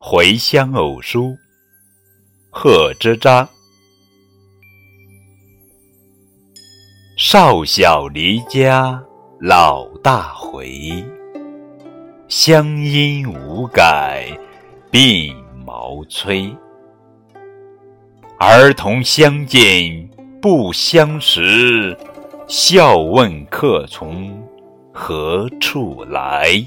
回乡偶书贺知章少小离家老大回，乡音无改鬓毛衰。儿童相见不相识，笑问客从何处来。